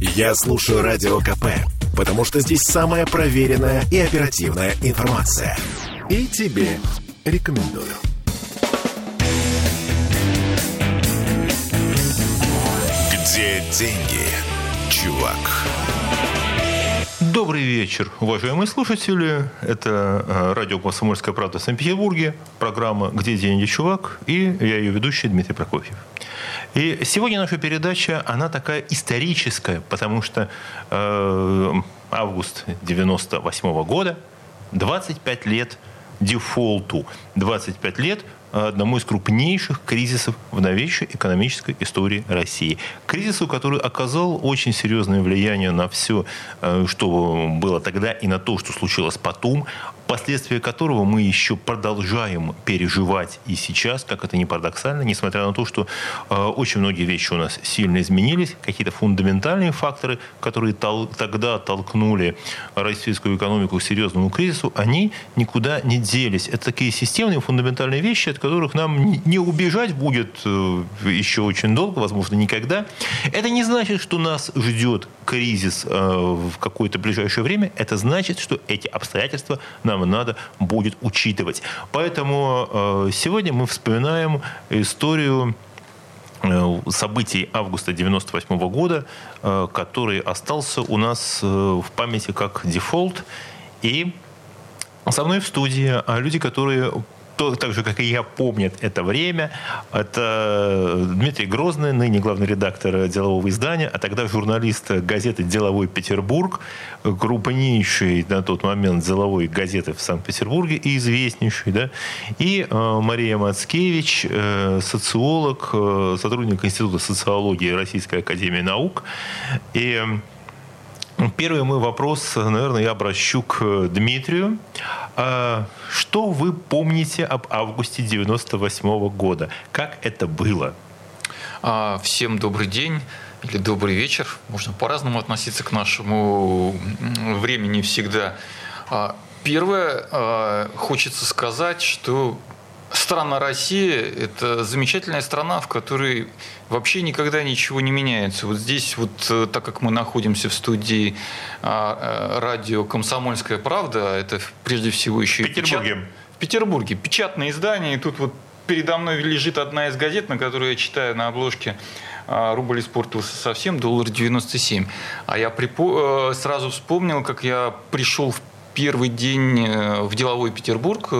Я слушаю Радио КП, потому что здесь самая проверенная и оперативная информация. И тебе рекомендую. Где деньги, чувак? Добрый вечер, уважаемые слушатели. Это э, радио «Комсомольская правда» в Санкт-Петербурге, программа «Где деньги, чувак?» и я ее ведущий Дмитрий Прокофьев. И сегодня наша передача, она такая историческая, потому что э, август 98 года, 25 лет дефолту, 25 лет одному из крупнейших кризисов в новейшей экономической истории России. Кризису, который оказал очень серьезное влияние на все, э, что было тогда, и на то, что случилось потом последствия которого мы еще продолжаем переживать и сейчас, как это не парадоксально, несмотря на то, что э, очень многие вещи у нас сильно изменились, какие-то фундаментальные факторы, которые тол- тогда толкнули российскую экономику к серьезному кризису, они никуда не делись. Это такие системные фундаментальные вещи, от которых нам не убежать будет э, еще очень долго, возможно, никогда. Это не значит, что нас ждет кризис э, в какое-то ближайшее время. Это значит, что эти обстоятельства нам нам надо будет учитывать. Поэтому э, сегодня мы вспоминаем историю э, событий августа 98 года, э, который остался у нас в памяти как дефолт. И со мной в студии а люди, которые так же, как и я, помнят это время. Это Дмитрий Грозный, ныне главный редактор делового издания, а тогда журналист газеты «Деловой Петербург», крупнейшей на тот момент деловой газеты в Санкт-Петербурге и известнейшей. Да? И э, Мария Мацкевич, э, социолог, э, сотрудник Института социологии Российской Академии Наук. И Первый мой вопрос, наверное, я обращу к Дмитрию. А что вы помните об августе 98 -го года? Как это было? А, всем добрый день или добрый вечер. Можно по-разному относиться к нашему времени всегда. А, первое, хочется сказать, что страна Россия – это замечательная страна, в которой вообще никогда ничего не меняется. Вот здесь, вот э, так как мы находимся в студии а, э, радио «Комсомольская правда», это прежде всего еще... В Петербурге. Печат... В Петербурге. Печатное издание, и тут вот передо мной лежит одна из газет, на которую я читаю на обложке а, рубль испортился совсем, доллар 97. А я припо... Э, сразу вспомнил, как я пришел в первый день в деловой Петербург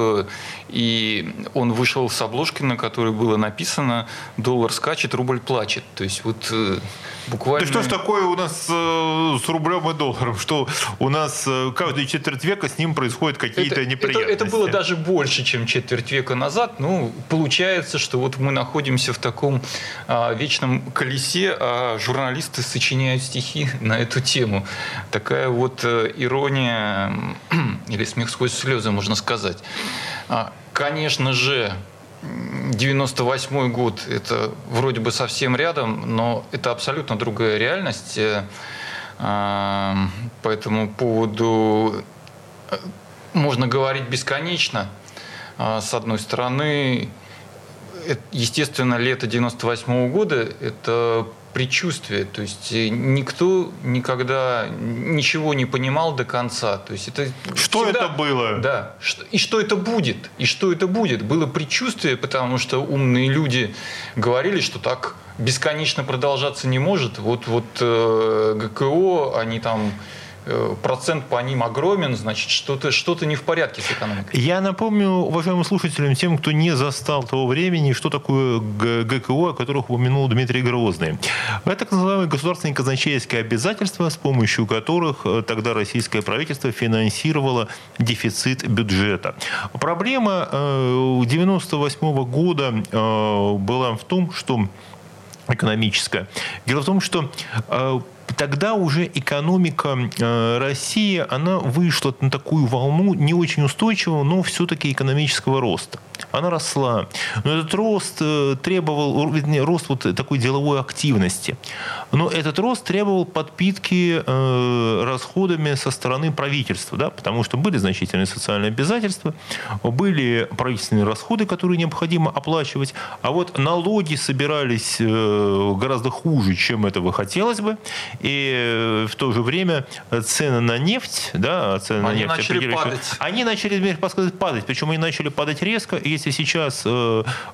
и он вышел с обложки, на которой было написано «Доллар скачет, рубль плачет». То есть вот э, буквально... Да что ж такое у нас э, с рублем и долларом? Что у нас э, каждую четверть века с ним происходят какие-то неприятности? Это, это было даже больше, чем четверть века назад. Ну, получается, что вот мы находимся в таком а, вечном колесе, а журналисты сочиняют стихи на эту тему. Такая вот ирония или смех сквозь слезы, можно сказать. А, конечно же, 98 год – это вроде бы совсем рядом, но это абсолютно другая реальность. Э, а, по этому поводу э, можно говорить бесконечно. А, с одной стороны, естественно, лето 98 года – это предчувствие. То есть э, никто никогда ничего не понимал до конца. То есть это что всегда, это было? Да. И что это будет? И что это будет? Было предчувствие, потому что умные люди говорили, что так бесконечно продолжаться не может. Вот, вот э, ГКО, они там процент по ним огромен, значит, что-то что не в порядке с экономикой. Я напомню уважаемым слушателям, тем, кто не застал того времени, что такое ГКО, о которых упомянул Дмитрий Грозный. Это так называемые государственные казначейские обязательства, с помощью которых э, тогда российское правительство финансировало дефицит бюджета. Проблема 1998 э, года была в том, что экономическая. Дело в том, что тогда уже экономика э, России, она вышла на такую волну не очень устойчивого, но все-таки экономического роста. Она росла. Но этот рост э, требовал, вернее, рост вот такой деловой активности. Но этот рост требовал подпитки э, расходами со стороны правительства, да, потому что были значительные социальные обязательства, были правительственные расходы, которые необходимо оплачивать, а вот налоги собирались гораздо хуже, чем этого хотелось бы. И и в то же время цены на нефть, да, цены они на нефть, начали падать. они начали, падать, причем они начали падать резко. Если сейчас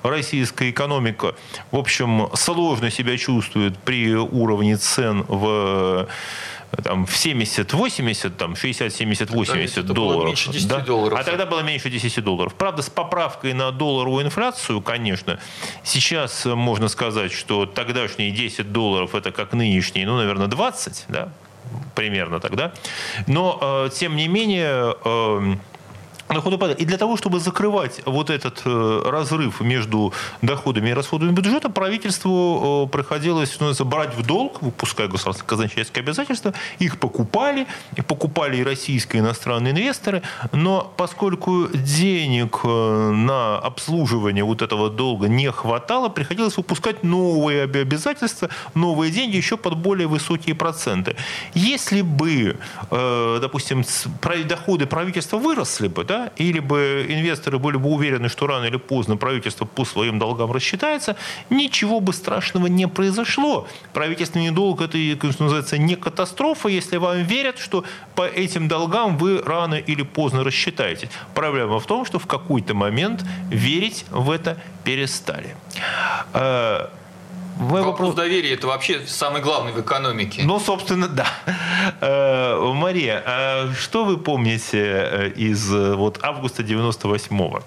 российская экономика, в общем, сложно себя чувствует при уровне цен в там, в 70, 80, там, 60, 70, 80 это долларов. Было меньше 10 да? долларов. А тогда было меньше 10 долларов. Правда, с поправкой на долларовую инфляцию, конечно, сейчас можно сказать, что тогдашние 10 долларов это как нынешние, ну, наверное, 20, да, примерно тогда. Но, э, тем не менее, э, доходы падают. И для того, чтобы закрывать вот этот э, разрыв между доходами и расходами бюджета, правительству э, приходилось ну, брать в долг, выпуская государственные казначейские обязательства, их покупали, и покупали и российские, и иностранные инвесторы, но поскольку денег э, на обслуживание вот этого долга не хватало, приходилось выпускать новые обязательства, новые деньги еще под более высокие проценты. Если бы, допустим, доходы правительства выросли бы, да, или бы инвесторы были бы уверены, что рано или поздно правительство по своим долгам рассчитается, ничего бы страшного не произошло. Правительственный долг это, что называется, не катастрофа, если вам верят, что по этим долгам вы рано или поздно рассчитаетесь. Проблема в том, что в какой-то момент верить в это перестали. Э, Вопрос, Вопрос доверия – это вообще самый главный в экономике. Ну, собственно, да. Э, Мария, а что вы помните э, из э, вот, августа 98-го?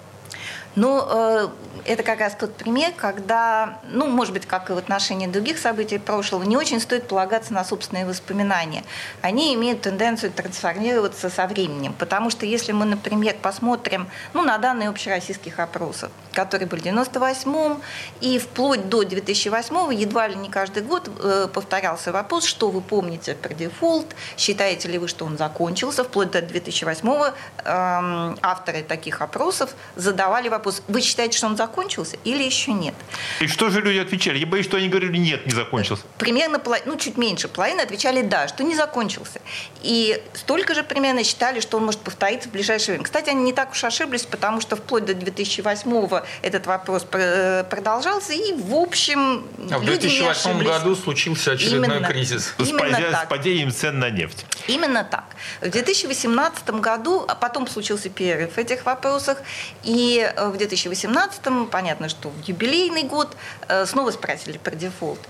Ну, это как раз тот пример, когда, ну, может быть, как и в отношении других событий прошлого, не очень стоит полагаться на собственные воспоминания. Они имеют тенденцию трансформироваться со временем. Потому что если мы, например, посмотрим ну, на данные общероссийских опросов, которые были в 98-м и вплоть до 2008 едва ли не каждый год э, повторялся вопрос, что вы помните про дефолт, считаете ли вы, что он закончился, вплоть до 2008 го эм, авторы таких опросов задавали вопрос, вы считаете, что он закончился? Закончился или еще нет. И что же люди отвечали? Я боюсь, что они говорили, нет, не закончился. Примерно, ну, чуть меньше половины отвечали да, что не закончился. И столько же примерно считали, что он может повториться в ближайшее время. Кстати, они не так уж ошиблись, потому что вплоть до 2008 этот вопрос продолжался, и, в общем, а в 2008 году случился очередной именно, кризис. Именно с, так. с падением цен на нефть. Именно так. В 2018 году, а потом случился перерыв в этих вопросах, и в 2018 понятно, что в юбилейный год э, снова спросили про дефолт.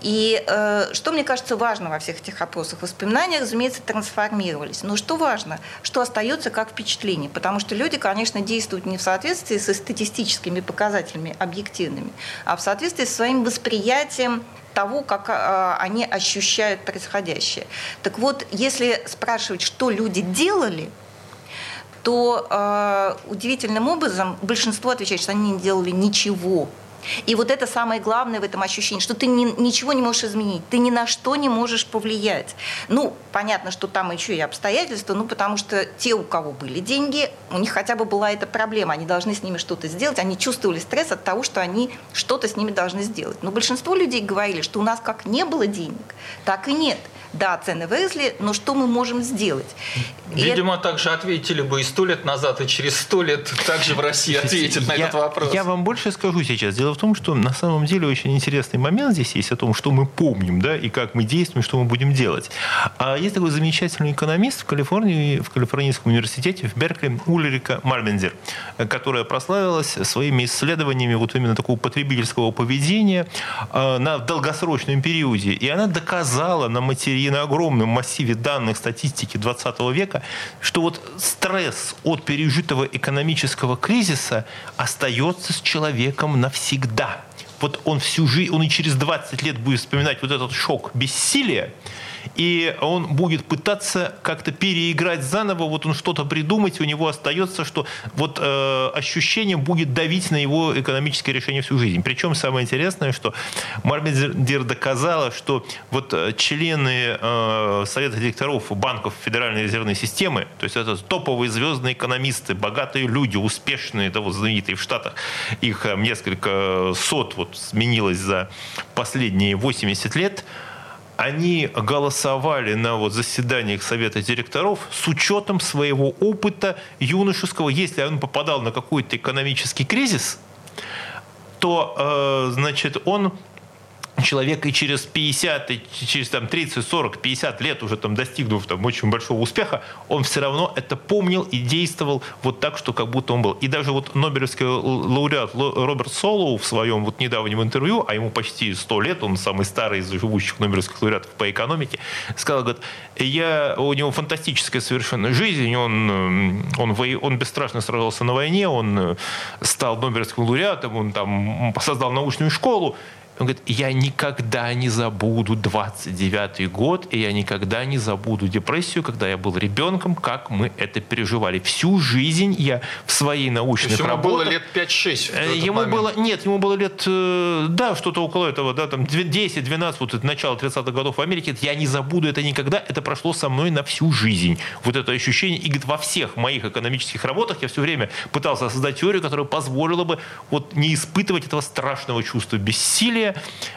И э, что мне кажется важно во всех этих опросах, воспоминания, разумеется, трансформировались. Но что важно, что остается как впечатление, потому что люди, конечно, действуют не в соответствии со статистическими показателями объективными, а в соответствии со своим восприятием того, как э, они ощущают происходящее. Так вот, если спрашивать, что люди делали, то э, удивительным образом большинство отвечает, что они не делали ничего. И вот это самое главное в этом ощущении, что ты ни, ничего не можешь изменить, ты ни на что не можешь повлиять. Ну, понятно, что там еще и обстоятельства, ну, потому что те, у кого были деньги, у них хотя бы была эта проблема, они должны с ними что-то сделать, они чувствовали стресс от того, что они что-то с ними должны сделать. Но большинство людей говорили, что у нас как не было денег, так и нет – да, цены выросли, но что мы можем сделать? Видимо, это... также ответили бы и сто лет назад, и через сто лет также в России ответят на я, этот вопрос. Я вам больше скажу сейчас. Дело в том, что на самом деле очень интересный момент здесь есть о том, что мы помним, да, и как мы действуем, что мы будем делать. А есть такой замечательный экономист в Калифорнии, в Калифорнийском университете, в Беркли, Ульрика Мальмендер, которая прославилась своими исследованиями вот именно такого потребительского поведения э, на долгосрочном периоде. И она доказала на материале и на огромном массиве данных статистики 20 века, что вот стресс от пережитого экономического кризиса остается с человеком навсегда. Вот он всю жизнь, он и через 20 лет будет вспоминать вот этот шок бессилия, и он будет пытаться как-то переиграть заново, вот он что-то придумать, у него остается, что вот э, ощущение будет давить на его экономическое решение всю жизнь. Причем самое интересное, что Мармедер доказала, что вот э, члены э, Совета директоров банков Федеральной резервной системы, то есть это топовые звездные экономисты, богатые люди, успешные, да, вот знаменитые в Штатах, их э, несколько сот вот сменилось за последние 80 лет, они голосовали на вот заседаниях Совета директоров с учетом своего опыта юношеского. Если он попадал на какой-то экономический кризис, то, э, значит, он человек и через 50, и через там, 30, 40, 50 лет уже там достигнув там, очень большого успеха, он все равно это помнил и действовал вот так, что как будто он был. И даже вот Нобелевский лауреат Роберт Солоу в своем вот недавнем интервью, а ему почти 100 лет, он самый старый из живущих Нобелевских лауреатов по экономике, сказал, говорит, я, у него фантастическая совершенно жизнь, он, он, он бесстрашно сражался на войне, он стал Нобелевским лауреатом, он там создал научную школу, он говорит, я никогда не забуду 29-й год, и я никогда не забуду депрессию, когда я был ребенком, как мы это переживали. Всю жизнь я в своей научных ему работах... было лет 5-6 э, Ему момент. было... Нет, ему было лет... Э, да, что-то около этого, да, там 10-12, вот это начало 30-х годов в Америке. Я не забуду это никогда. Это прошло со мной на всю жизнь. Вот это ощущение. И говорит, во всех моих экономических работах я все время пытался создать теорию, которая позволила бы вот не испытывать этого страшного чувства бессилия,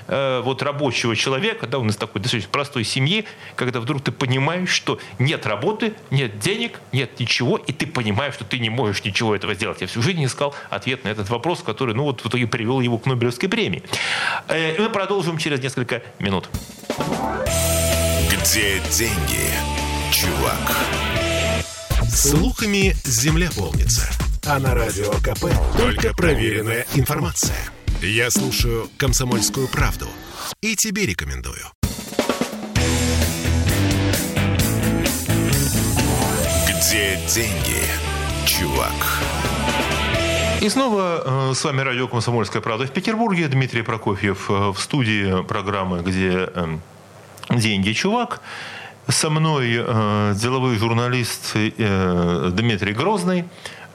э, вот рабочего человека, да, у нас такой достаточно простой семьи, когда вдруг ты понимаешь, что нет работы, нет денег, нет ничего, и ты понимаешь, что ты не можешь ничего этого сделать. Я всю жизнь искал ответ на этот вопрос, который, ну вот в итоге привел его к Нобелевской премии. Э, мы продолжим через несколько минут. Где деньги, чувак? Слухами земля полнится. А на радио КП только проверенная информация. Я слушаю «Комсомольскую правду» и тебе рекомендую. Где деньги, чувак? И снова э, с вами радио «Комсомольская правда» в Петербурге. Дмитрий Прокофьев э, в студии программы «Где э, деньги, чувак». Со мной э, деловой журналист э, Дмитрий Грозный.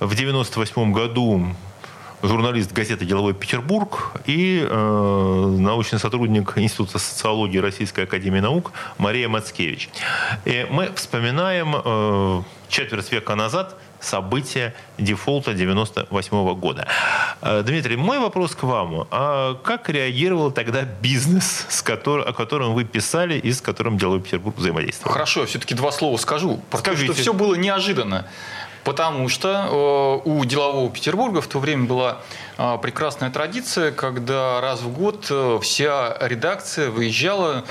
В 98 году журналист газеты «Деловой Петербург» и э, научный сотрудник Института социологии Российской Академии Наук Мария Мацкевич. И мы вспоминаем э, четверть века назад события дефолта 98 года. Э, Дмитрий, мой вопрос к вам. А как реагировал тогда бизнес, с которым, о котором вы писали и с которым Деловой Петербург взаимодействовал? Хорошо, все-таки два слова скажу. Потому Скажите. что все было неожиданно. Потому что э, у делового Петербурга в то время была э, прекрасная традиция, когда раз в год э, вся редакция выезжала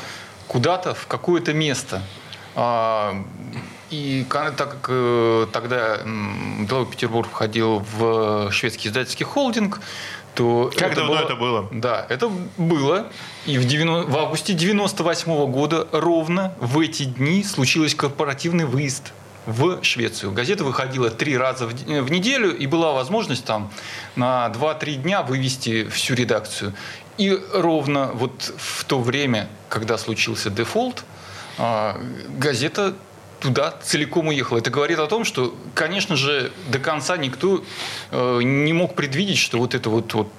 куда-то в какое-то место. А, и так как тогда Деловой Петербург входил в шведский издательский холдинг, то как это давно было, это было? Да, это было. И в, 90, в августе 98 года ровно в эти дни случился корпоративный выезд в Швецию. Газета выходила три раза в неделю, и была возможность там на 2-3 дня вывести всю редакцию. И ровно вот в то время, когда случился дефолт, а, газета туда целиком уехала. Это говорит о том, что, конечно же, до конца никто э, не мог предвидеть, что вот это вот, вот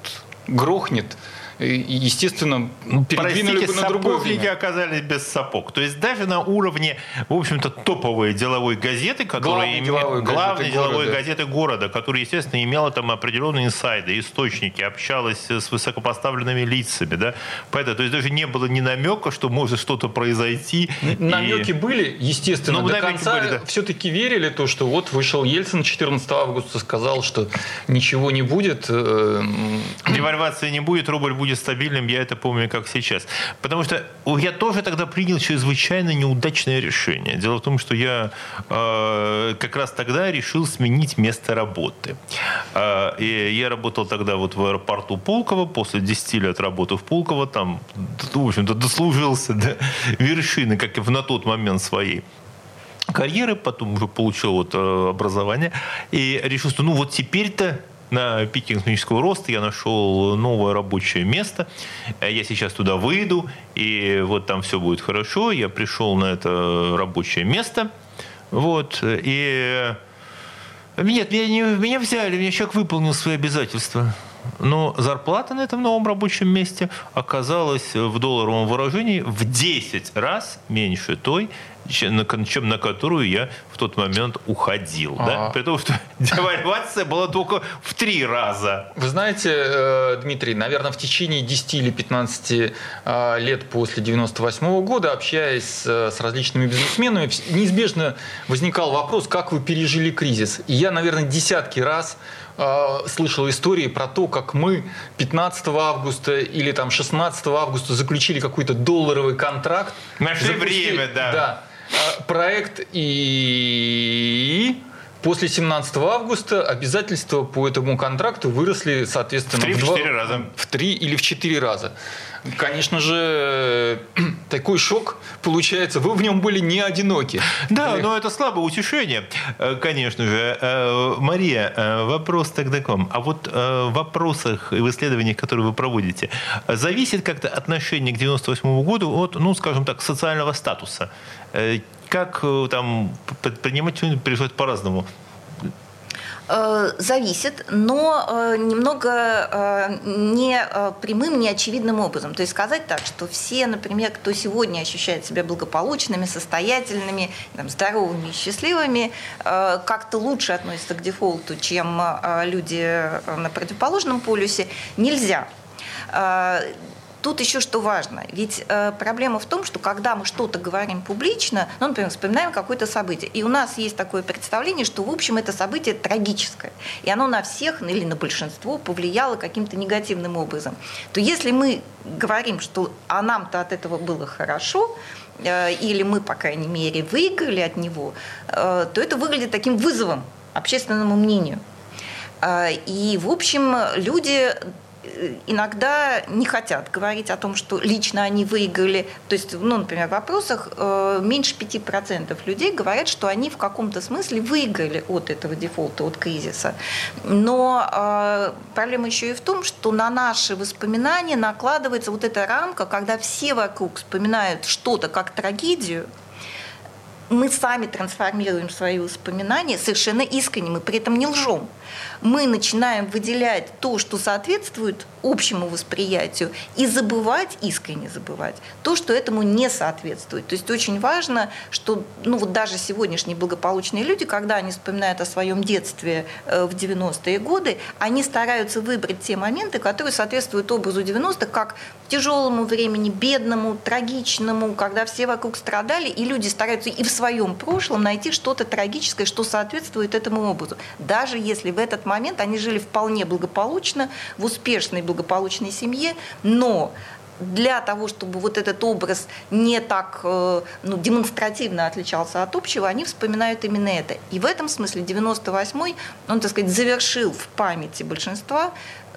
грохнет естественно, ну, передвинули Простите, бы на другое время. оказались без сапог. То есть даже на уровне, в общем-то, топовой деловой газеты, которая главной, главной деловой города. газеты города, которая, естественно, имела там определенные инсайды, источники, общалась с высокопоставленными лицами, да, поэтому, то есть даже не было ни намека, что может что-то произойти. Намеки и... были, естественно, ну, до конца были, да. все-таки верили то, что вот вышел Ельцин 14 августа, сказал, что ничего не будет. Э, Девальвации не будет, рубль будет будет стабильным, я это помню как сейчас. Потому что я тоже тогда принял чрезвычайно неудачное решение. Дело в том, что я э, как раз тогда решил сменить место работы. Э, и я работал тогда вот в аэропорту Пулково, после 10 лет работы в Пулково, там, в общем-то, дослужился до вершины, как и на тот момент своей карьеры, потом уже получил вот э, образование и решил, что ну вот теперь-то на пике экономического роста я нашел новое рабочее место. Я сейчас туда выйду, и вот там все будет хорошо. Я пришел на это рабочее место. Вот, и нет, меня, не, меня взяли, меня человек выполнил свои обязательства. Но зарплата на этом новом рабочем месте оказалась в долларовом выражении в 10 раз меньше той, чем на которую я в тот момент уходил. А -а -а. Да? При том, что девальвация была только в три раза. Вы знаете, э, Дмитрий, наверное, в течение 10 или 15 э, лет после 98 -го года, общаясь с различными бизнесменами, неизбежно возникал вопрос, как вы пережили кризис. И я, наверное, десятки раз э, слышал истории про то, как мы 15 августа или там 16 августа заключили какой-то долларовый контракт. Нашли время, да. Да. Э, проект и После 17 августа обязательства по этому контракту выросли, соответственно, в 3-4 раза. В 3 или в 4 раза. Конечно же, такой шок получается. Вы в нем были не одиноки. Да, но это слабое утешение, э, конечно же. Э, Мария, э, вопрос тогда к вам. А вот в вопросах и в исследованиях, которые вы проводите, зависит как-то отношение к 98 году от, ну, скажем так, социального статуса? Как там предприниматели приходят по-разному? Э, зависит, но э, немного э, не прямым, не очевидным образом. То есть сказать так, что все, например, кто сегодня ощущает себя благополучными, состоятельными, там, здоровыми счастливыми, как-то лучше относятся к дефолту, чем люди на противоположном полюсе, нельзя. Тут еще что важно. Ведь э, проблема в том, что когда мы что-то говорим публично, ну, например, вспоминаем какое-то событие, и у нас есть такое представление, что, в общем, это событие трагическое, и оно на всех или на большинство повлияло каким-то негативным образом, то если мы говорим, что а нам-то от этого было хорошо, э, или мы, по крайней мере, выиграли от него, э, то это выглядит таким вызовом общественному мнению. Э, и, в общем, люди иногда не хотят говорить о том, что лично они выиграли. То есть, ну, например, в вопросах э, меньше 5% людей говорят, что они в каком-то смысле выиграли от этого дефолта, от кризиса. Но э, проблема еще и в том, что на наши воспоминания накладывается вот эта рамка, когда все вокруг вспоминают что-то как трагедию, мы сами трансформируем свои воспоминания совершенно искренне, мы при этом не лжем мы начинаем выделять то, что соответствует общему восприятию, и забывать, искренне забывать, то, что этому не соответствует. То есть очень важно, что ну, вот даже сегодняшние благополучные люди, когда они вспоминают о своем детстве э, в 90-е годы, они стараются выбрать те моменты, которые соответствуют образу 90-х, как тяжелому времени, бедному, трагичному, когда все вокруг страдали, и люди стараются и в своем прошлом найти что-то трагическое, что соответствует этому образу. Даже если в этот момент они жили вполне благополучно, в успешной благополучной семье, но для того, чтобы вот этот образ не так э, ну, демонстративно отличался от общего, они вспоминают именно это. И в этом смысле 98-й, он, так сказать, завершил в памяти большинства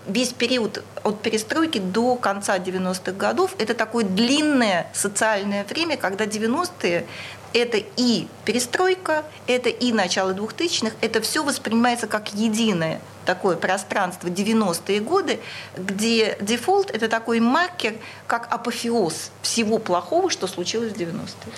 весь период от перестройки до конца 90-х годов. Это такое длинное социальное время, когда 90-е это и перестройка, это и начало 2000-х, это все воспринимается как единое такое пространство 90-е годы, где дефолт – это такой маркер, как апофеоз всего плохого, что случилось в 90-е.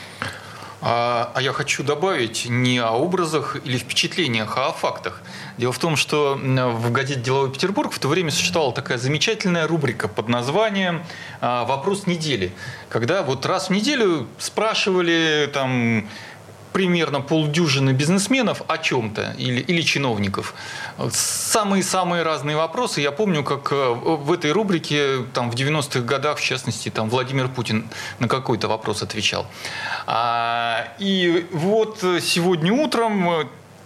А, а я хочу добавить не о образах или впечатлениях, а о фактах. Дело в том, что в газете «Деловой Петербург» в то время существовала такая замечательная рубрика под названием а, «Вопрос недели», когда вот раз в неделю спрашивали там примерно полдюжины бизнесменов о чем-то или, или чиновников. Самые-самые разные вопросы. Я помню, как э, в этой рубрике там, в 90-х годах, в частности, там, Владимир Путин на какой-то вопрос отвечал. А, и вот сегодня утром э,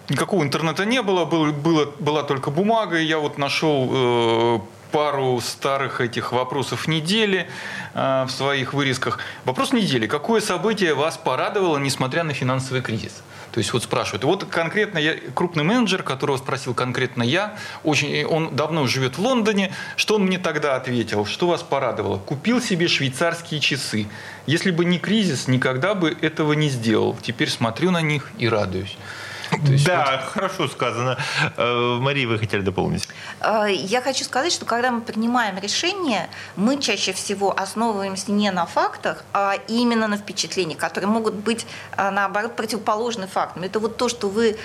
никакого интернета не было, было, было была только бумага, и я вот нашел э, пару старых этих вопросов недели э, в своих вырезках. Вопрос недели. Какое событие вас порадовало, несмотря на финансовый кризис? То есть вот спрашивают. вот конкретно я, крупный менеджер, которого спросил конкретно я, очень, он давно живет в Лондоне, что он мне тогда ответил? Что вас порадовало? Купил себе швейцарские часы. Если бы не кризис, никогда бы этого не сделал. Теперь смотрю на них и радуюсь. Да, вот... хорошо сказано. Э, Мария, вы хотели дополнить? Э, я хочу сказать, что когда мы принимаем решение, мы чаще всего основываемся не на фактах, а именно на впечатлениях, которые могут быть, э, наоборот, противоположны фактам. Это вот то, что вы,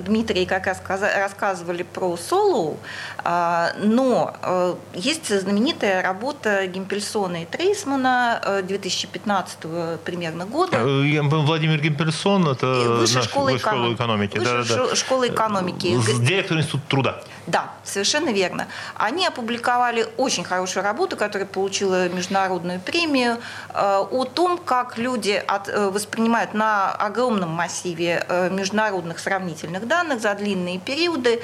Дмитрий, как раз рассказывали про Солоу, но есть знаменитая работа Гимпельсона и Трейсмана 2015 примерно года. Владимир Гимпельсон, это Высшая школа экономики экономики. Высшая да, да, школа экономики. Директор Института труда. Да, совершенно верно. Они опубликовали очень хорошую работу, которая получила международную премию, э, о том, как люди э, воспринимают на огромном массиве э, международных сравнительных данных за длинные периоды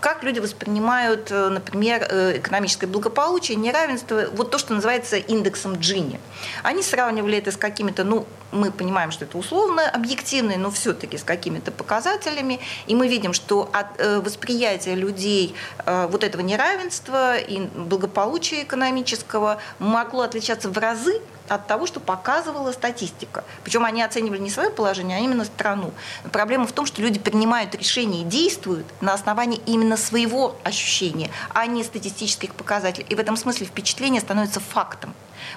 как люди воспринимают, например, экономическое благополучие, неравенство, вот то, что называется индексом Джини. Они сравнивали это с какими-то, ну, мы понимаем, что это условно объективные, но все-таки с какими-то показателями, и мы видим, что от восприятия людей вот этого неравенства и благополучия экономического могло отличаться в разы от того, что показывала статистика. Причем они оценивали не свое положение, а именно страну. Но проблема в том, что люди принимают решения и действуют на основании именно своего ощущения, а не статистических показателей. И в этом смысле впечатление становится фактом.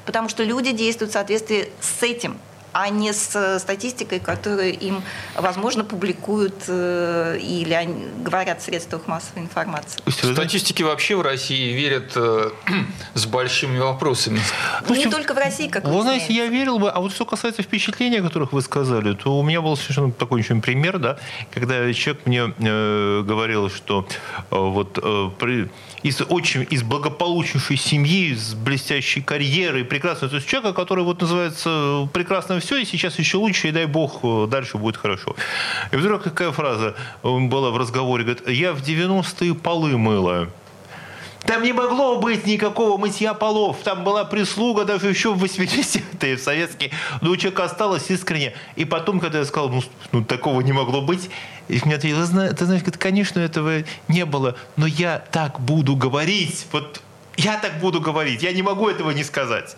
Потому что люди действуют в соответствии с этим а не с э, статистикой, которую им, возможно, публикуют э, или они говорят в средствах массовой информации. Статистики вообще в России верят э, с большими вопросами. Ну, не только в России, как вы знаете, я верил бы, а вот что касается впечатлений, о которых вы сказали, то у меня был совершенно такой очень пример, да, когда человек мне э, говорил, что э, вот э, при из очень из благополучнейшей семьи, с блестящей карьерой, прекрасной. То есть человека, который вот называется прекрасно все, и сейчас еще лучше, и дай бог, дальше будет хорошо. И вдруг какая фраза была в разговоре, говорит, я в 90-е полы мыла. Там не могло быть никакого мытья полов. Там была прислуга даже еще в 80-е, в советские. Но у человека осталось искренне. И потом, когда я сказал, ну, ну такого не могло быть, и мне ответил, ты знаешь, конечно, этого не было, но я так буду говорить. Вот я так буду говорить. Я не могу этого не сказать.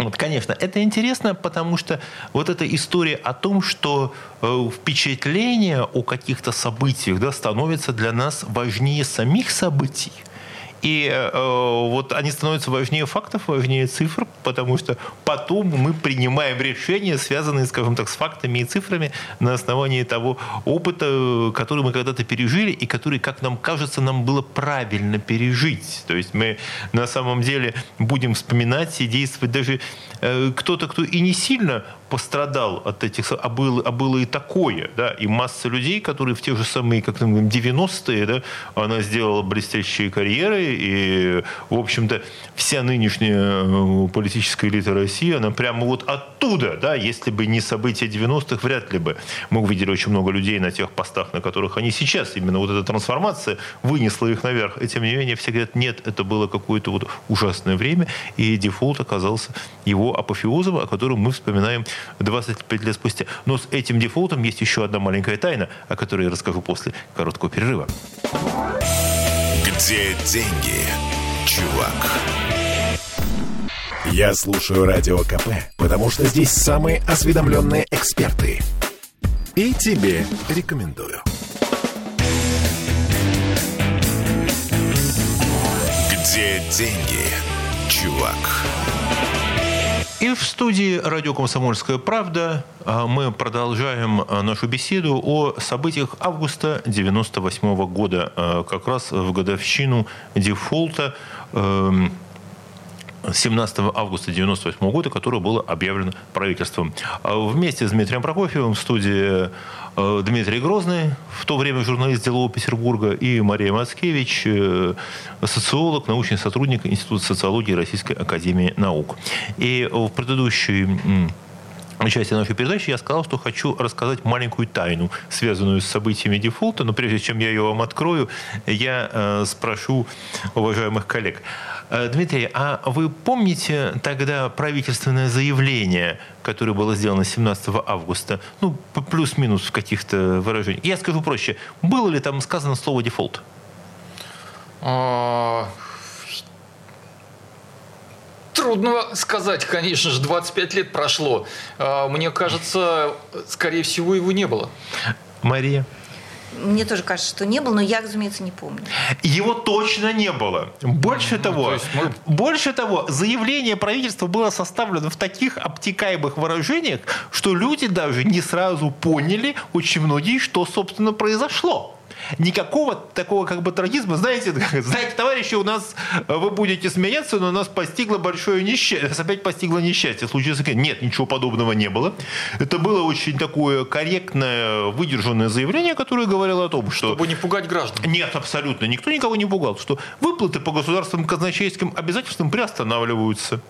Вот, конечно, это интересно, потому что вот эта история о том, что э, впечатление о каких-то событиях да, становится для нас важнее самих событий. И э, вот они становятся важнее фактов, важнее цифр, потому что потом мы принимаем решения, связанные, скажем так, с фактами и цифрами на основании того опыта, который мы когда-то пережили и который, как нам кажется, нам было правильно пережить. То есть мы на самом деле будем вспоминать и действовать даже э, кто-то, кто и не сильно пострадал от этих, а было, а было и такое, да, и масса людей, которые в те же самые, как там, 90-е, да, она сделала блестящие карьеры, и, в общем-то, вся нынешняя э, политическая элита России, она прямо вот оттуда, да, если бы не события 90-х, вряд ли бы мы увидели очень много людей на тех постах, на которых они сейчас, именно вот эта трансформация вынесла их наверх, и тем не менее все говорят, нет, это было какое-то вот ужасное время, и дефолт оказался его апофеозом, о котором мы вспоминаем 25 лет спустя. Но с этим дефолтом есть еще одна маленькая тайна, о которой я расскажу после короткого перерыва. Где деньги, чувак? Я слушаю Радио КП, потому что здесь самые осведомленные эксперты. И тебе рекомендую. Где деньги, чувак? И в студии «Радио Комсомольская правда» а, мы продолжаем а, нашу беседу о событиях августа 98 года, а, как раз в годовщину дефолта 17 эм, августа 1998 года, которое было объявлено правительством. Вместе с Дмитрием Прокофьевым в студии Э, Дмитрий Грозный, в то время журналист Делового Петербурга, и Мария Мацкевич, э, социолог, научный сотрудник Института социологии Российской Академии Наук. И в предыдущей части нашей передачи я сказал, что хочу рассказать маленькую тайну, связанную с событиями дефолта, но прежде чем я ее вам открою, я э, спрошу уважаемых коллег. Э, Дмитрий, а вы помните тогда правительственное заявление, которое было сделано 17 августа? Ну, плюс-минус в каких-то выражениях. Я скажу проще. Было ли там сказано слово «дефолт»? А, Трудно сказать, конечно же, 25 лет прошло. А, мне кажется, скорее всего, его не было. Мария. Мне тоже кажется, что не было, но я, разумеется, не помню. Его точно не было. Больше ну, того, то мы... больше того, заявление правительства было составлено в таких обтекаемых выражениях, что люди даже не сразу поняли, очень многие, что, собственно, произошло никакого такого как бы трагизма. Знаете, знаете, товарищи, у нас э, вы будете смеяться, но нас постигло большое несчастье. Нас опять постигло несчастье. Случился Нет, ничего подобного не было. Это было очень такое корректное, выдержанное заявление, которое говорило о том, что... Чтобы не пугать граждан. Нет, абсолютно. Никто никого не пугал. Что выплаты по государственным казначейским обязательствам приостанавливаются.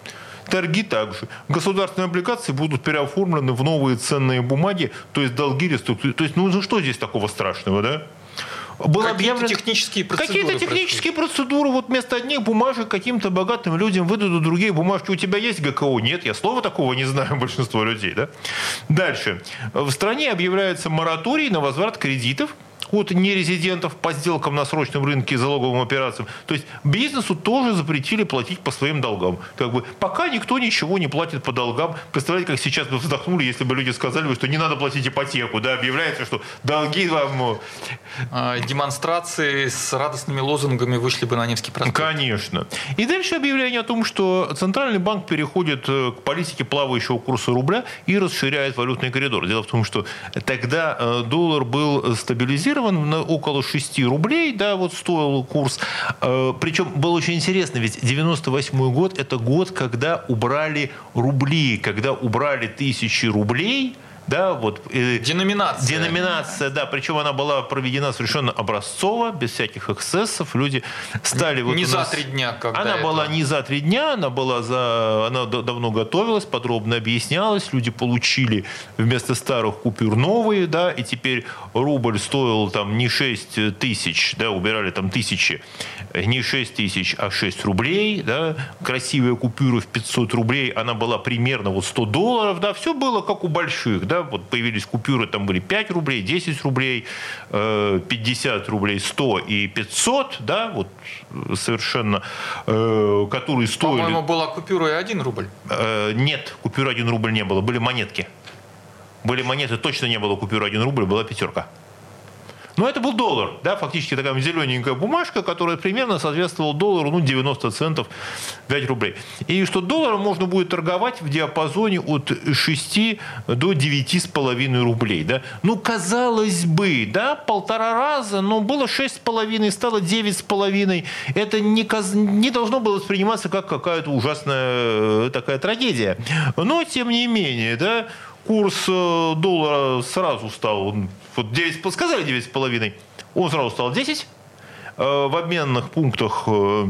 Торги также. Государственные облигации будут переоформлены в новые ценные бумаги, то есть долги реструктуризации. То есть, ну, ну что здесь такого страшного, да? Было Какие-то объявлено... технические процедуры. Какие-то технические происходят. процедуры. Вот вместо одних бумажек каким-то богатым людям выдадут другие бумажки. У тебя есть ГКО? Нет, я слова такого не знаю, большинство людей. Да? Дальше. В стране объявляется мораторий на возврат кредитов от нерезидентов по сделкам на срочном рынке и залоговым операциям. То есть бизнесу тоже запретили платить по своим долгам. Как бы, пока никто ничего не платит по долгам. Представляете, как сейчас бы вздохнули, если бы люди сказали, что не надо платить ипотеку. Да, объявляется, что долги вам... А, демонстрации с радостными лозунгами вышли бы на Невский проспект. Конечно. И дальше объявление о том, что Центральный банк переходит э, к политике плавающего курса рубля и расширяет валютный коридор. Дело в том, что тогда э, доллар был стабилизирован, зафиксирован на около 6 рублей, да, вот стоил курс. Э, Причем было очень интересно, ведь 98 год – это год, когда убрали рубли, когда убрали тысячи рублей – да, вот. Деноминация. Деноминация, да, причем она была проведена совершенно образцово, без всяких эксцессов. Люди стали... Вот не за три дня, когда Она это... была не за три дня, она была за... Она давно готовилась, подробно объяснялась. Люди получили вместо старых купюр новые, да, и теперь рубль стоил там не 6 тысяч, да, убирали там тысячи, не 6 тысяч, а 6 рублей, да, красивая купюра в 500 рублей, она была примерно вот 100 долларов, да, все было как у больших, да, вот появились купюры, там были 5 рублей, 10 рублей, 50 э, рублей, 100 и 500, да, вот совершенно, э, которые стоили... По-моему, была купюра и 1 рубль. Э, нет, купюры 1 рубль не было, были монетки. Были монеты, точно не было купюры 1 рубль, была пятерка. Но это был доллар, да, фактически такая зелененькая бумажка, которая примерно соответствовала доллару, ну, 90 центов, 5 рублей. И что долларом можно будет торговать в диапазоне от 6 до 9,5 рублей, да. Ну, казалось бы, да, полтора раза, но было 6,5, стало 9,5. Это не, не должно было восприниматься как какая-то ужасная э, такая трагедия. Но, тем не менее, да, курс э, доллара сразу стал, вот 9, сказали 9,5, он сразу стал 10. Э, в обменных пунктах э,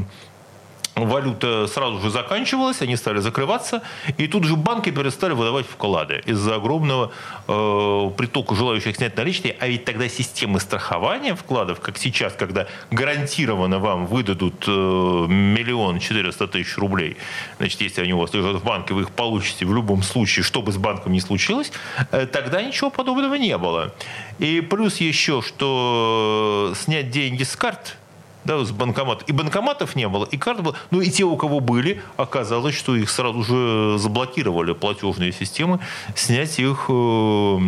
валюта сразу же заканчивалась, они стали закрываться, и тут же банки перестали выдавать вклады из-за огромного э, притока желающих снять наличные, а ведь тогда системы страхования вкладов, как сейчас, когда гарантированно вам выдадут э, миллион четыреста тысяч рублей, значит, если они у вас лежат в банке, вы их получите в любом случае, что бы с банком ни случилось, э, тогда ничего подобного не было. И плюс еще, что снять деньги с карт – да, с банкомата. И банкоматов не было, и карт было. Ну и те, у кого были, оказалось, что их сразу же заблокировали платежные системы. Снять их э,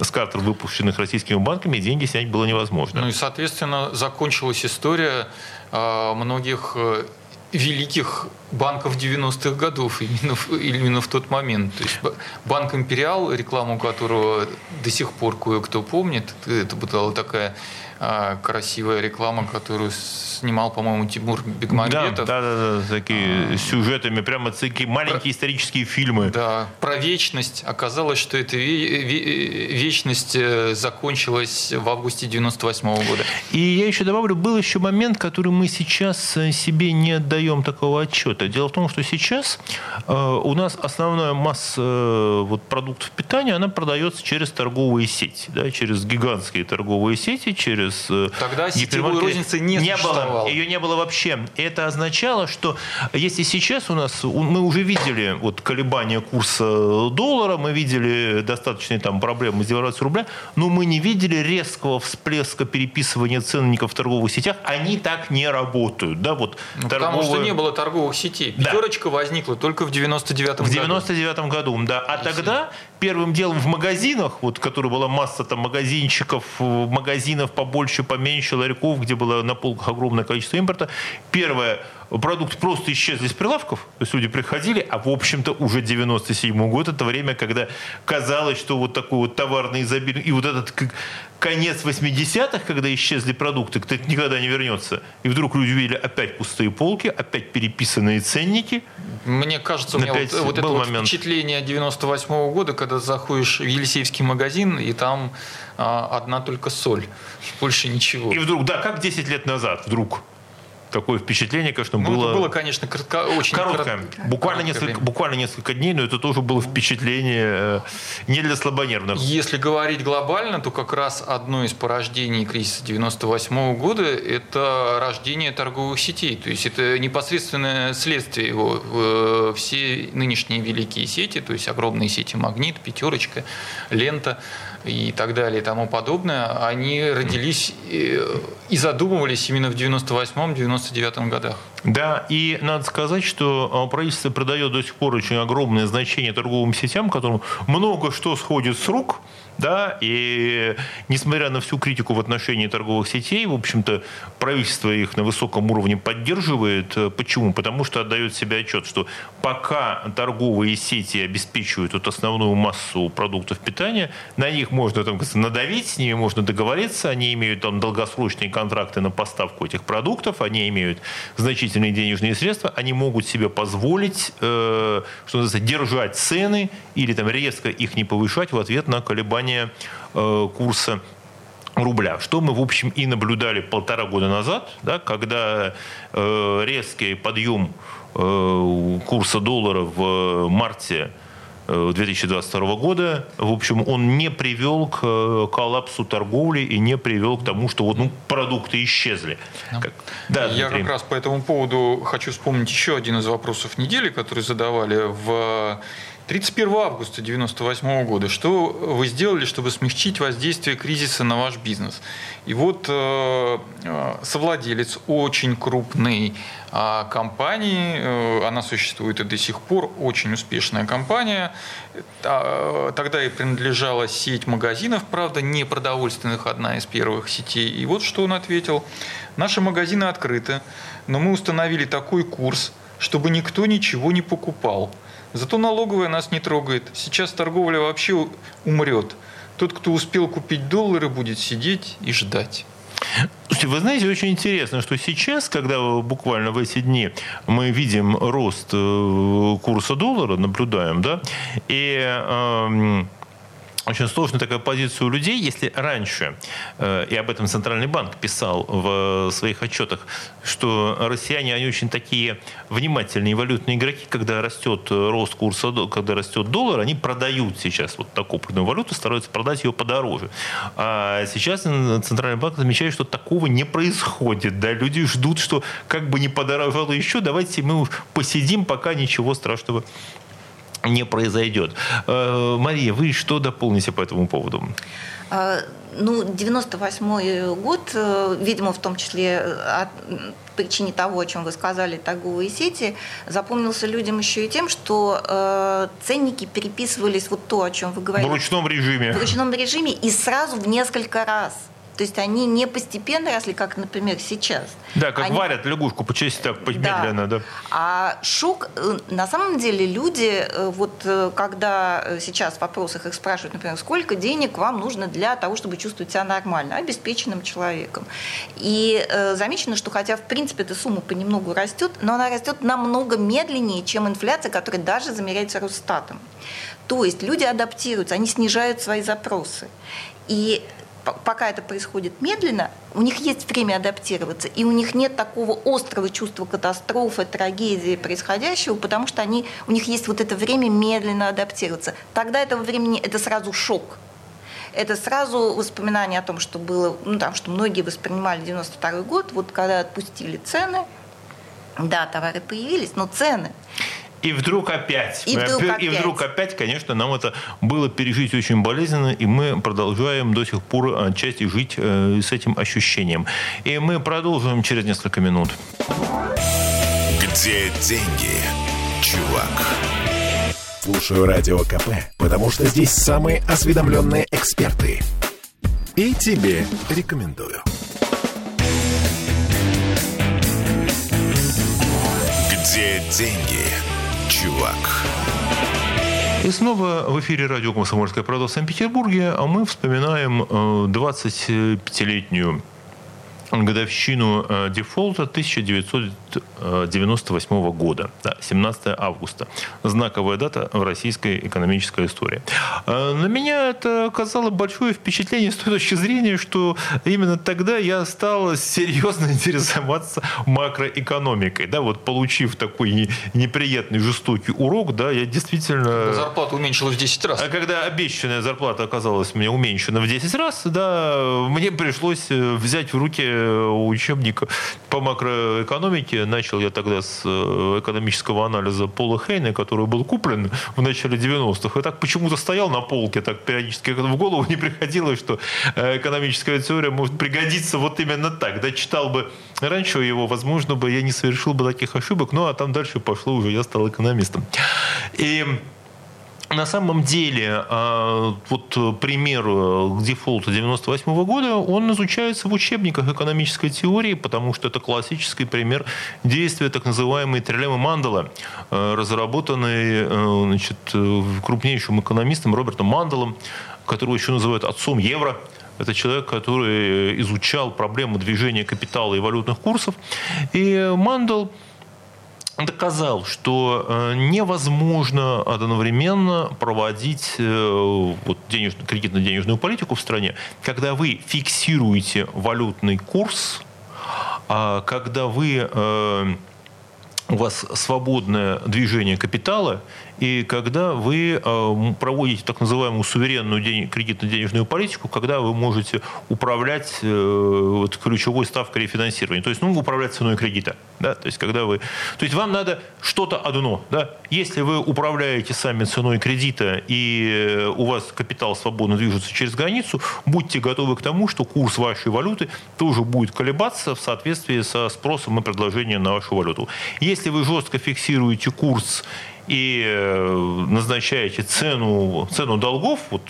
с карт, выпущенных российскими банками, деньги снять было невозможно. Ну и, соответственно, закончилась история э, многих э, великих банков 90-х годов именно именно в тот момент. То есть банк «Империал», рекламу которого до сих пор кое-кто помнит, это была такая красивая реклама, которую снимал, по-моему, Тимур Бекмамбетов. Да, да, да, да такие а, сюжетами, прямо такие маленькие про, исторические фильмы. Да, про вечность. Оказалось, что эта вечность э, закончилась в августе 98 -го года. И я еще добавлю, был еще момент, который мы сейчас э, себе не отдаем такого отчета. Дело в том, что сейчас э, у нас основная масса вот, продуктов питания, она продается через торговые сети, да, через гигантские торговые сети, через с э, Тогда сетевой розницы не, не было. Ее не было вообще. Это означало, что если сейчас у нас, мы уже видели вот колебания курса доллара, мы видели достаточные там проблемы с девальвацией рубля, но мы не видели резкого всплеска переписывания ценников в торговых сетях. Они так не работают. Да, вот ну, торговые... Потому что не было торговых сетей. Пятерочка да. возникла только в 99 году. В 99 году, да. А И тогда первым делом в магазинах, вот, которая была масса там магазинчиков, магазинов побольше, поменьше, ларьков, где было на полках огромное количество импорта. Первое, продукты просто исчезли с прилавков, то есть люди приходили, а в общем-то уже 97 год, это время, когда казалось, что вот такой вот товарный изобилие, и вот этот конец 80-х, когда исчезли продукты, это никогда не вернется, и вдруг люди увидели опять пустые полки, опять переписанные ценники. Мне кажется, у меня вот, вот это вот впечатление 98 -го года, когда заходишь в Елисеевский магазин, и там а, одна только соль, больше ничего. И вдруг, да, как 10 лет назад, вдруг такое впечатление, конечно, ну, было... Это было, конечно, коротко, очень короткое. Коротко, буквально, несколько, буквально несколько дней, но это тоже было впечатление э, не для слабонервных. Если говорить глобально, то как раз одно из порождений кризиса 98 -го года – это рождение торговых сетей. То есть это непосредственное следствие его. Э, все нынешние великие сети, то есть огромные сети «Магнит», «Пятерочка», «Лента», и так далее и тому подобное, они родились и задумывались именно в 98-99 годах. Да, и надо сказать, что а, правительство придает до сих пор очень огромное значение торговым сетям, которым много что сходит с рук – да, и несмотря на всю критику в отношении торговых сетей, в общем-то, правительство их на высоком уровне поддерживает. Почему? Потому что отдает себе отчет, что пока торговые сети обеспечивают вот основную массу продуктов питания, на них можно там, надавить, с ними можно договориться, они имеют там долгосрочные контракты на поставку этих продуктов, они имеют значительные денежные средства, они могут себе позволить, э, что называется, держать цены или там резко их не повышать в ответ на колебания э, курса рубля, что мы, в общем, и наблюдали полтора года назад, да, когда э, резкий подъем э, курса доллара в марте 2022 года, в общем, он не привел к коллапсу торговли и не привел к тому, что вот, ну, продукты исчезли. Да. Как, да, Я Дмитрий. как раз по этому поводу хочу вспомнить еще один из вопросов недели, который задавали в 31 августа 1998 года. Что вы сделали, чтобы смягчить воздействие кризиса на ваш бизнес? И вот э, э совладелец очень крупной э, компании, э, она существует и до сих пор, очень успешная компания. Э, тогда и принадлежала сеть магазинов, правда, не продовольственных, одна из первых сетей. И вот что он ответил. Наши магазины открыты, но мы установили такой курс, чтобы никто ничего не покупал. Зато налоговая нас не трогает. Сейчас торговля вообще умрет. Тот, кто успел купить доллары, будет сидеть и ждать. Вы знаете, очень интересно, что сейчас, когда буквально в эти дни мы видим рост э, курса доллара, наблюдаем, да, и э, очень сложная такая позиция у людей, если раньше, э, и об этом Центральный банк писал в своих отчетах, что россияне, они очень такие внимательные валютные игроки, когда растет рост курса, когда растет доллар, они продают сейчас вот такую крупную валюту, стараются продать ее подороже. А сейчас Центральный банк замечает, что такого не происходит. Да? Люди ждут, что как бы не подорожало еще, давайте мы посидим, пока ничего страшного не произойдет. Э, Мария, вы что дополните по этому поводу? А, ну, 98 год, э, видимо, в том числе от причине того, о чем вы сказали, торговые сети, запомнился людям еще и тем, что э, ценники переписывались вот то, о чем вы говорили. В ручном режиме. В ручном режиме и сразу в несколько раз. То есть они не постепенно росли, как, например, сейчас. Да, как они... варят лягушку по части так, медленно, да. да. А шок, э, на самом деле, люди, э, вот э, когда сейчас в вопросах их спрашивают, например, сколько денег вам нужно для того, чтобы чувствовать себя нормально, обеспеченным человеком. И э, замечено, что хотя, в принципе, эта сумма понемногу растет, но она растет намного медленнее, чем инфляция, которая даже замеряется Росстатом. То есть люди адаптируются, они снижают свои запросы. И пока это происходит медленно, у них есть время адаптироваться, и у них нет такого острого чувства катастрофы, трагедии происходящего, потому что они, у них есть вот это время медленно адаптироваться. Тогда этого времени это сразу шок. это сразу воспоминание о том, что было, ну, там, что многие воспринимали 92 год, вот когда отпустили цены, да, товары появились, но цены и вдруг опять. И вдруг, опять. и вдруг опять, конечно, нам это было пережить очень болезненно, и мы продолжаем до сих пор отчасти жить э, с этим ощущением. И мы продолжим через несколько минут. Где деньги, чувак? Слушаю Радио КП, потому что здесь самые осведомленные эксперты. И тебе рекомендую. Где деньги, чувак? И снова в эфире радио «Комсомольская правда» в Санкт-Петербурге, а мы вспоминаем 25-летнюю э, годовщину э, дефолта 1998 года, да, 17 августа. Знаковая дата в российской экономической истории. Э, на меня это оказало большое впечатление с той точки зрения, что именно тогда я стал серьезно интересоваться макроэкономикой. Да, вот получив такой неприятный, жестокий урок, да, я действительно... Зарплата уменьшилась в 10 раз. А когда обещанная зарплата оказалась мне уменьшена в 10 раз, да, мне пришлось взять в руки учебник по макроэкономике. Начал я тогда с э, экономического анализа Пола Хейна, который был куплен в начале 90-х. И так почему-то стоял на полке, так периодически в голову не приходило, что э, экономическая теория может пригодиться вот именно так. Да, читал бы раньше его, возможно бы я не совершил бы таких ошибок, ну а там дальше пошло уже, я стал экономистом. И на самом деле, а, вот пример э, дефолта 98 года, он изучается в учебниках экономической теории, потому что это классический пример действия так называемой трилеммы Мандела, э, разработанной э, значит, крупнейшим экономистом Робертом Манделом, которого еще называют отцом евро. Это человек, который изучал проблему движения капитала и валютных курсов. И Мандел доказал, что э, невозможно одновременно проводить э, вот, денежную, кредитно-денежную политику в стране, когда вы фиксируете валютный курс, а когда вы э, у вас свободное движение капитала, и когда вы э, проводите так называемую суверенную кредитно-денежную политику, когда вы можете управлять э, вот, ключевой ставкой рефинансирования, то есть ну, управлять ценой кредита. Да? То есть когда вы... То есть вам надо что-то одно. Да? Если вы управляете сами ценой кредита, и э, у вас капитал свободно движется через границу, будьте готовы к тому, что курс вашей валюты тоже будет колебаться в соответствии со спросом и предложением на вашу валюту. Если вы жестко фиксируете курс и э, назначаете цену, цену долгов, вот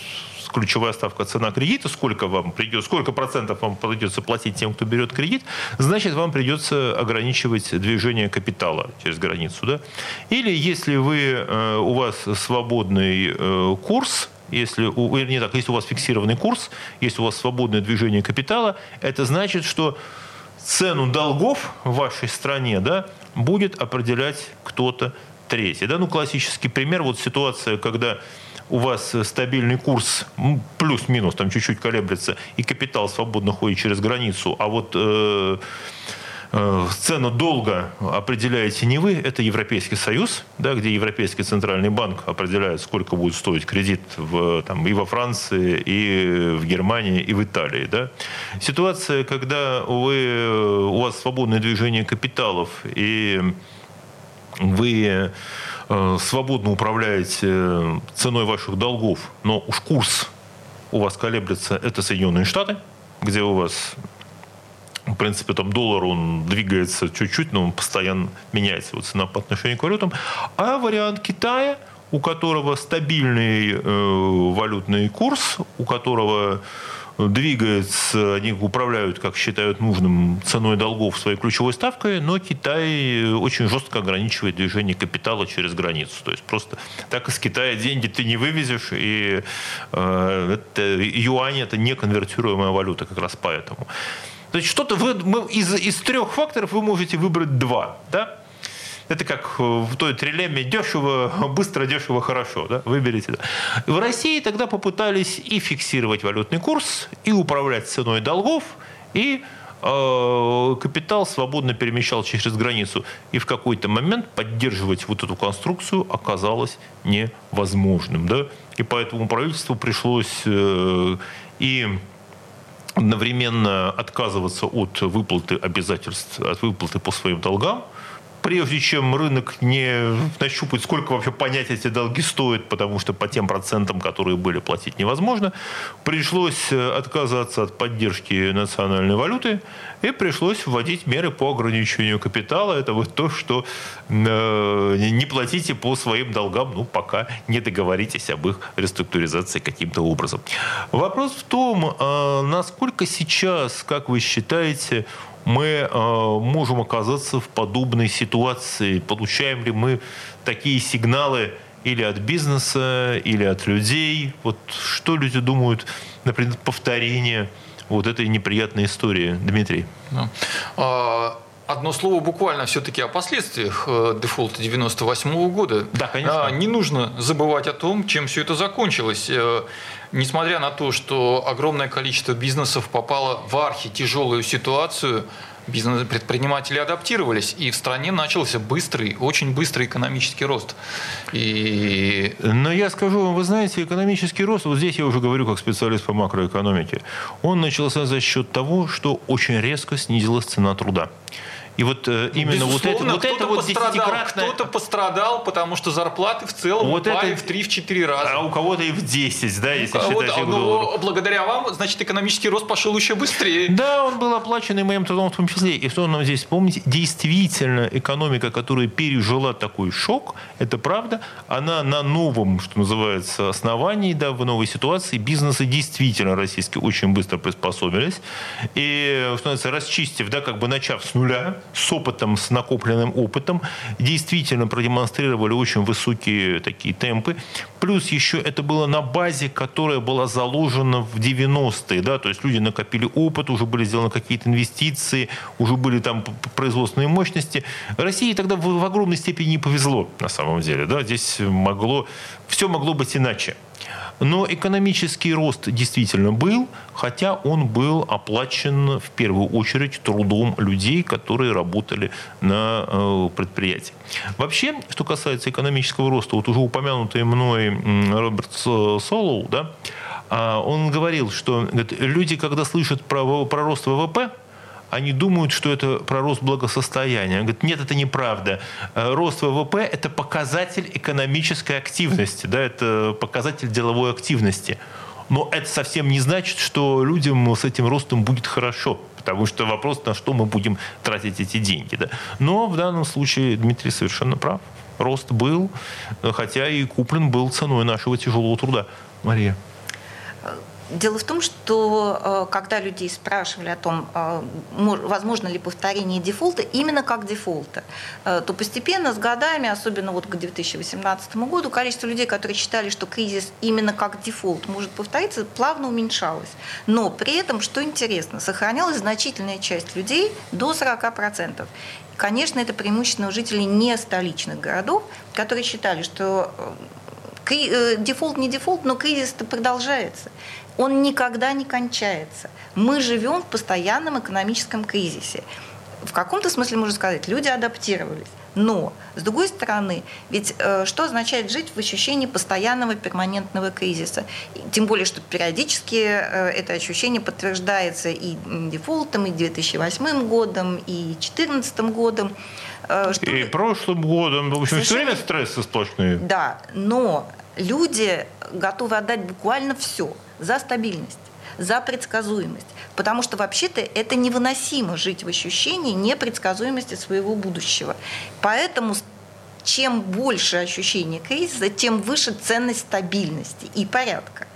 ключевая ставка цена кредита, сколько вам придет, сколько процентов вам придется платить тем, кто берет кредит, значит, вам придется ограничивать движение капитала через границу. Да? Или если вы, э, у вас свободный э, курс, если, не так, если у вас фиксированный курс, если у вас свободное движение капитала, это значит, что цену долгов в вашей стране да, будет определять кто-то третий. Да? Ну, классический пример, вот ситуация, когда у вас стабильный курс плюс-минус, там чуть-чуть колеблется, и капитал свободно ходит через границу, а вот э, э, цену долго определяете не вы, это Европейский Союз, да, где Европейский Центральный банк определяет, сколько будет стоить кредит в, там, и во Франции, и в Германии, и в Италии. Да. Ситуация, когда вы, у вас свободное движение капиталов, и вы э, свободно управляете ценой ваших долгов, но уж курс у вас колеблется, это Соединенные Штаты, где у вас в принципе, там доллар, он двигается чуть-чуть, но он постоянно меняется, его цена по отношению к валютам. А вариант Китая, у которого стабильный э, валютный курс, у которого двигается, они управляют, как считают нужным, ценой долгов своей ключевой ставкой, но Китай очень жестко ограничивает движение капитала через границу. То есть просто так из Китая деньги ты не вывезешь, и э, это, юань это неконвертируемая валюта как раз поэтому. То есть что-то вы, мы, из, из трех факторов вы можете выбрать два. Да? Это как в той трилемме дешево, быстро, дешево, хорошо. Да? Выберите. В России тогда попытались и фиксировать валютный курс, и управлять ценой долгов, и э, капитал свободно перемещал через границу. И в какой-то момент поддерживать вот эту конструкцию оказалось невозможным. Да? И поэтому правительству пришлось э, и одновременно отказываться от выплаты обязательств, от выплаты по своим долгам, прежде чем рынок не нащупает, сколько вообще понять эти долги стоят, потому что по тем процентам, которые были, платить невозможно, пришлось э, отказаться от поддержки национальной валюты и пришлось вводить меры по ограничению капитала. Это вот то, что э, не платите по своим долгам, ну, пока не договоритесь об их реструктуризации каким-то образом. Вопрос в том, э, насколько сейчас, как вы считаете, мы э, можем оказаться в подобной ситуации. Получаем ли мы такие сигналы или от бизнеса, или от людей? Вот что люди думают, например, повторение вот этой неприятной истории, Дмитрий? Да. А, одно слово буквально все-таки о последствиях э, дефолта 98 года. Да, конечно. А, не нужно забывать о том, чем все это закончилось. Несмотря на то, что огромное количество бизнесов попало в архи тяжелую ситуацию, бизнес предприниматели адаптировались, и в стране начался быстрый, очень быстрый экономический рост. И... Но я скажу вам, вы знаете, экономический рост, вот здесь я уже говорю как специалист по макроэкономике, он начался за счет того, что очень резко снизилась цена труда. И вот э, именно вот это вот, это вот десятикратное... Кто-то пострадал, потому что зарплаты в целом вот упали это... в 3-4 раза. А у кого-то и в 10, да, если считать. А, ну, благодаря вам, значит, экономический рост пошел еще быстрее. Да, он был оплачен и моим трудом в том числе. И что нам здесь вспомнить? Действительно, экономика, которая пережила такой шок, это правда, она на новом, что называется, основании, да, в новой ситуации. Бизнесы действительно российские очень быстро приспособились. И, что называется, расчистив, да, как бы начав с нуля, с опытом, с накопленным опытом, действительно продемонстрировали очень высокие такие темпы. Плюс еще это было на базе, которая была заложена в 90-е. Да? То есть люди накопили опыт, уже были сделаны какие-то инвестиции, уже были там производственные мощности. России тогда в, в огромной степени не повезло на самом деле. Да? Здесь могло, все могло быть иначе. Но экономический рост действительно был, хотя он был оплачен в первую очередь трудом людей, которые работали на э, предприятии. Вообще, что касается экономического роста, вот уже упомянутый мной Роберт Солоу, да, а, он говорил, что говорит, люди, когда слышат про, про рост ВВП, они думают, что это про рост благосостояния. Они говорят, нет, это неправда. Э, рост ВВП – это показатель экономической активности, да, это показатель деловой активности. Но это совсем не значит, что людям с этим ростом будет хорошо. Потому что вопрос, на что мы будем тратить эти деньги. Да. Но в данном случае Дмитрий совершенно прав. Рост был, хотя и куплен был ценой нашего тяжелого труда. Мария. Дело в том, что э, когда людей спрашивали о том, э, возможно ли повторение дефолта, именно как дефолта, э, то постепенно с годами, особенно вот к 2018 году, количество людей, которые считали, что кризис именно как дефолт может повториться, плавно уменьшалось. Но при этом, что интересно, сохранялась значительная часть людей до 40%. Конечно, это преимущественно жителей не столичных городов, которые считали, что дефолт не дефолт, но кризис-то продолжается он никогда не кончается. Мы живем в постоянном экономическом кризисе. В каком-то смысле можно сказать, люди адаптировались. Но, с другой стороны, ведь э, что означает жить в ощущении постоянного перманентного кризиса? Тем более, что периодически э, это ощущение подтверждается и дефолтом, и 2008 годом, и 2014 годом. Э, что... И прошлым годом. В общем, Совершенно... все время стрессы сплошные. Да, но люди готовы отдать буквально все за стабильность за предсказуемость. Потому что вообще-то это невыносимо жить в ощущении непредсказуемости своего будущего. Поэтому чем больше ощущение кризиса, тем выше ценность стабильности и порядка.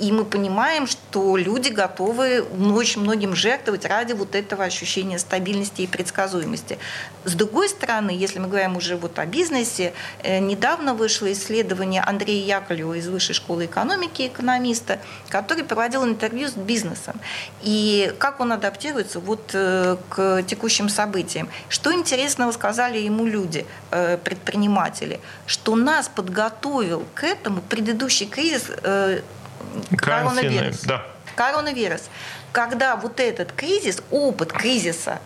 И мы понимаем, что люди готовы очень многим жертвовать ради вот этого ощущения стабильности и предсказуемости. С другой стороны, если мы говорим уже вот о бизнесе, э, недавно вышло исследование Андрея Яковлева из Высшей школы экономики, экономиста, который проводил интервью с бизнесом. И как он адаптируется вот э, к текущим событиям. Что интересного сказали ему люди, э, предприниматели, что нас подготовил к этому предыдущий кризис коронавирус. Да. коронавирус, когда вот этот кризис, опыт кризиса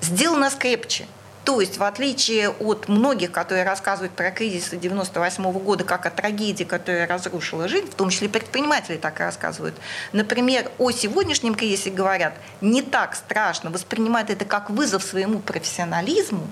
сделал нас крепче – то есть, в отличие от многих, которые рассказывают про кризис 98 года как о трагедии, которая разрушила жизнь, в том числе предприниматели так и рассказывают, например, о сегодняшнем кризисе говорят, не так страшно воспринимать это как вызов своему профессионализму,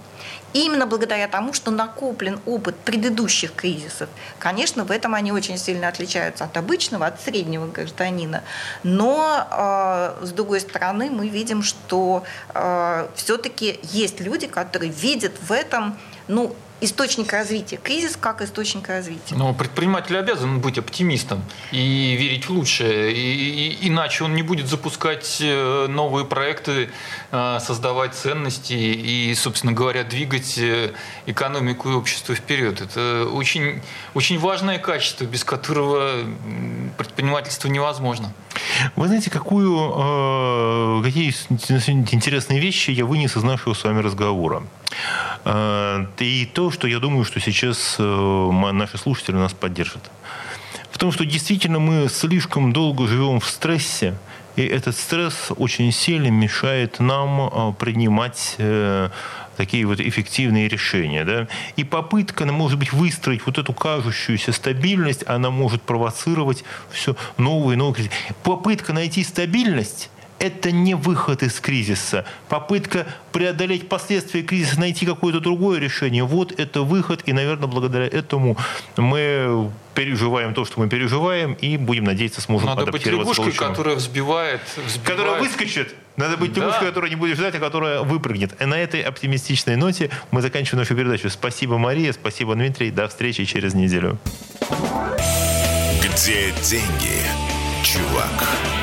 именно благодаря тому, что накоплен опыт предыдущих кризисов. Конечно, в этом они очень сильно отличаются от обычного, от среднего гражданина. Но, э, с другой стороны, мы видим, что э, все-таки есть люди, которые видят в этом ну, источник развития. Кризис как источник развития. Но предприниматель обязан быть оптимистом и верить в лучшее. И, и, иначе он не будет запускать э, новые проекты, э, создавать ценности и, собственно говоря, двигать э, экономику и общество вперед. Это очень, очень важное качество, без которого предпринимательство невозможно. Вы знаете, какую, какие интересные вещи я вынес из нашего с вами разговора. И то, что я думаю, что сейчас э, наши слушатели нас поддержат. В том, что действительно мы слишком долго живем в стрессе, и этот стресс очень сильно мешает нам э, принимать э, такие вот эффективные решения. Да? И попытка, она может быть, выстроить вот эту кажущуюся стабильность, она может провоцировать все новые и новые. Попытка найти стабильность это не выход из кризиса. Попытка преодолеть последствия кризиса, найти какое-то другое решение. Вот это выход, и, наверное, благодаря этому мы переживаем то, что мы переживаем, и будем надеяться, сможем Надо адаптироваться быть лягушкой, которая взбивает, взбивает. Которая выскочит. Надо быть лягушкой, да. которая не будет ждать, а которая выпрыгнет. И на этой оптимистичной ноте мы заканчиваем нашу передачу. Спасибо, Мария, спасибо, Дмитрий. До встречи через неделю. Где деньги, чувак?